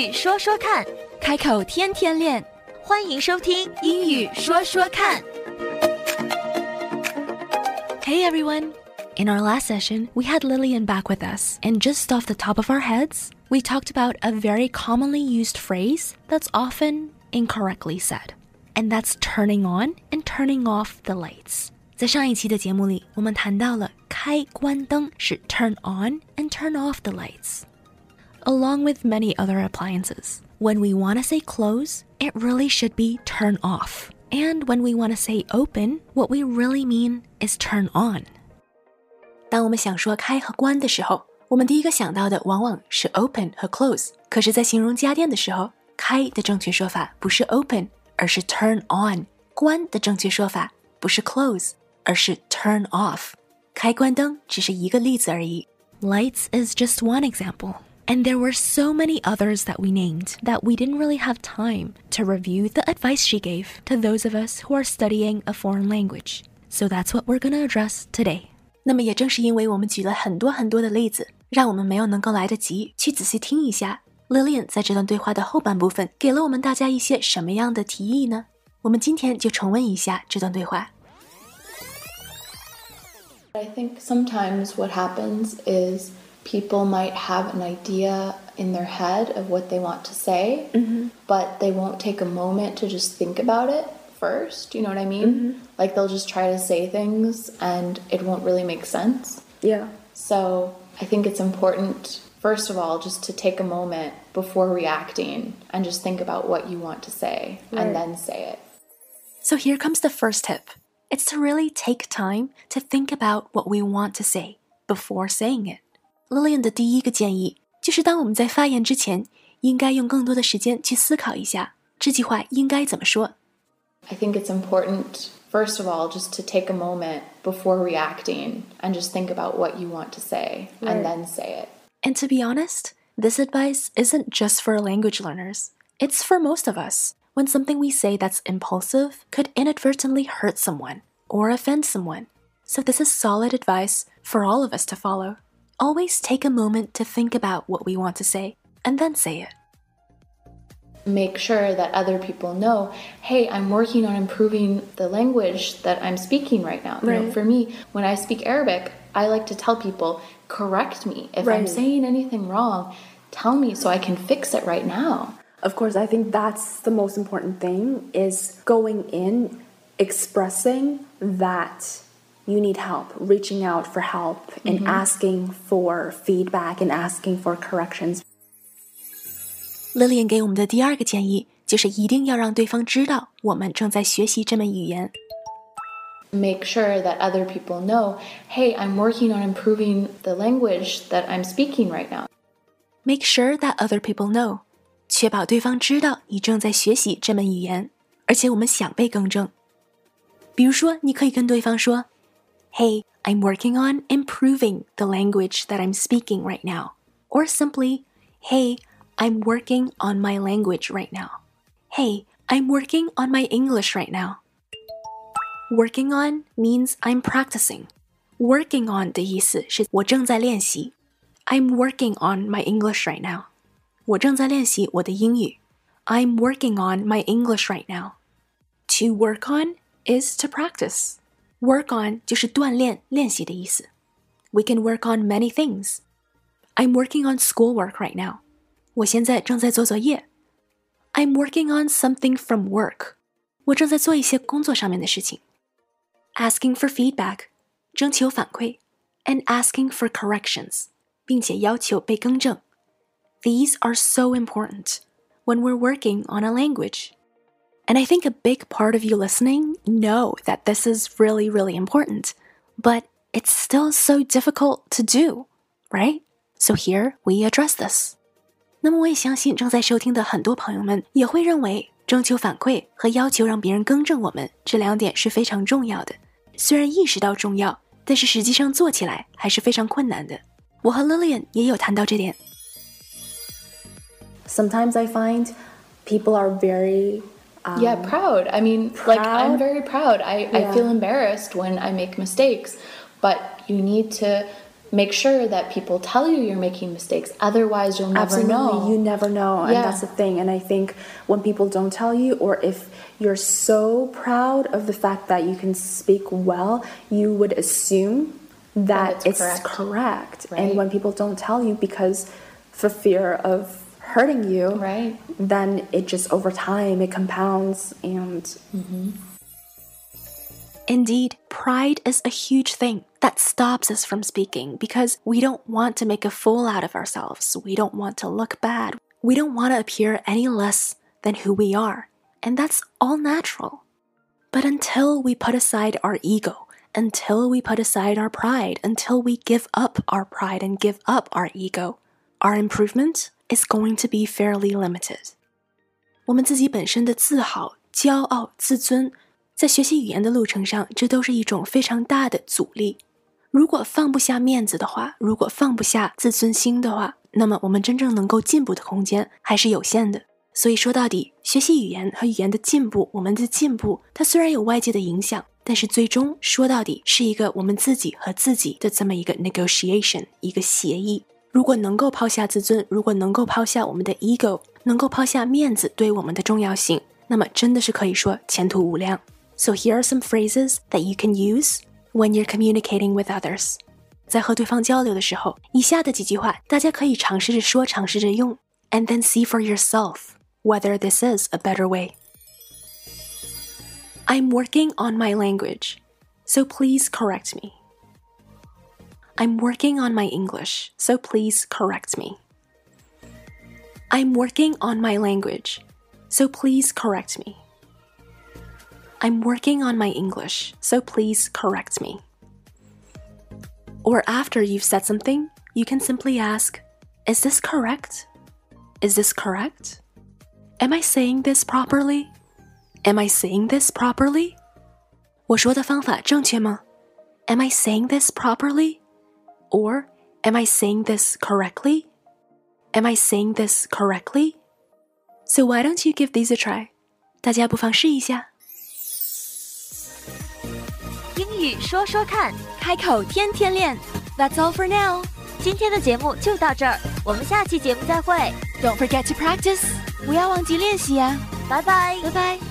语说说看，开口天天练。欢迎收听英语说说看。Hey everyone! In our last session, we had Lillian back with us, and just off the top of our heads, we talked about a very commonly used phrase that's often incorrectly said, and that's turning on and turning off the lights. 在上一期的节目里，我们谈到了开关灯是 turn on and turn off the lights. Along with many other appliances, when we want to say close, it really should be turn off. And when we want to say open, what we really mean is turn on. 当我们想说开和关的时候，我们第一个想到的往往是 open 和 close。可是，在形容家电的时候，开的正确说法不是 open，而是 turn on；关的正确说法不是 close，而是 turn off。开关灯只是一个例子而已。Lights is just one example. And there were so many others that we named that we didn't really have time to review the advice she gave to those of us who are studying a foreign language. So that's what we're going to address today. 那么也正是因为我们举了很多很多的例子，让我们没有能够来得及去仔细听一下 Lillian 在这段对话的后半部分给了我们大家一些什么样的提议呢？我们今天就重温一下这段对话。I think sometimes what happens is people might have an idea in their head of what they want to say, mm-hmm. but they won't take a moment to just think about it first. You know what I mean? Mm-hmm. Like they'll just try to say things and it won't really make sense. Yeah. So I think it's important, first of all, just to take a moment before reacting and just think about what you want to say right. and then say it. So here comes the first tip it's to really take time to think about what we want to say before saying it. Lillian 的第一个建议就是，当我们在发言之前，应该用更多的时间去思考一下这句话应该怎么说。I think it's important, first of all, just to take a moment before reacting and just think about what you want to say right. and then say it. And to be honest, this advice isn't just for language learners, it's for most of us when something we say that's impulsive could inadvertently hurt someone or offend someone. So, this is solid advice for all of us to follow. Always take a moment to think about what we want to say and then say it. Make sure that other people know, hey, I'm working on improving the language that I'm speaking right now. Right. You know, for me, when I speak Arabic, I like to tell people, correct me. If right. I'm saying anything wrong, tell me so I can fix it right now of course i think that's the most important thing is going in expressing that you need help reaching out for help and mm-hmm. asking for feedback and asking for corrections lillian 给我们的第二个建议就是一定要让对方知道我们正在学习这门语言 make sure that other people know hey i'm working on improving the language that i'm speaking right now make sure that other people know 确保对方知道你正在学习这门语言，而且我们想被更正。比如说，你可以跟对方说 ：“Hey, I'm working on improving the language that I'm speaking right now,” or simply, “Hey, I'm working on my language right now.” “Hey, I'm working on my English right now.” Working on means I'm practicing. Working on 的意思是我正在练习。I'm working on my English right now. 我正在练习我的英语。I'm working on my English right now. To work on is to practice. Work on 就是锻炼、练习的意思。We can work on many things. I'm working on schoolwork right now. 我现在正在做作业。I'm working on something from work. 我正在做一些工作上面的事情。Asking for feedback. 征求反馈。And asking for corrections. 并且要求被更正。these are so important when we're working on a language. And I think a big part of you listening know that this is really, really important, but it's still so difficult to do, right? So here we address this. 那么我也相信正在收听的很多朋友们也会认为征求反馈和要求让别人更正我们这两点是非常重要的。虽然意识到重要，但是实际上做起来还是非常困难的。我和 Lillian 也有谈到这点。sometimes I find people are very um, yeah proud. I mean, proud. like I'm very proud. I, yeah. I feel embarrassed when I make mistakes, but you need to make sure that people tell you you're making mistakes. Otherwise, you'll never Absolutely, know. you never know, and Yeah. that's the thing. And I think when people don't tell you, or if you're so proud of the fact that you can speak well, you would assume that it's it's, correct. correct. Right. And when people don't tell you because for fear of hurting you, Right. then it just over time it compounds and mm-hmm. Indeed, pride is a huge thing that stops us from speaking because we don't want to make a fool out of ourselves. We don't want to look bad. We don't want to appear any less than who we are. And that's all natural. But until we put aside our ego, until we put aside our pride, until we give up our pride and give up our ego, our improvement is going to be fairly limited. 我们自己本身的自豪、骄傲、自尊，在学习语言的路程上，这都是一种非常大的阻力。如果放不下面子的话，如果放不下自尊心的话，那么我们真正能够进步的空间还是有限的。所以说到底，学习语言和语言的进步，我们的进步，它虽然有外界的影响，但是最终说到底是一个我们自己和自己的这么一个 negotiation，一个协议。如果能够抛下自尊，如果能够抛下我们的 ego，能够抛下面子对我们的重要性，那么真的是可以说前途无量。So here are some phrases that you can use when you're communicating with others。在和对方交流的时候，以下的几句话大家可以尝试着说，尝试着用，and then see for yourself whether this is a better way. I'm working on my language, so please correct me. I'm working on my English, so please correct me. I'm working on my language, so please correct me. I'm working on my English, so please correct me. Or after you've said something, you can simply ask, Is this correct? Is this correct? Am I saying this properly? Am I saying this properly? 我说的方法正确吗? Am I saying this properly? Or am I saying this correctly? Am I saying this correctly? So why don't you give these a try? 大家不妨试一下。英语说说看，开口天天练。That's all for now. 今天的节目就到这儿，我们下期节目再会， Don't forget to practice. 不要忘记练习呀。拜拜。拜拜。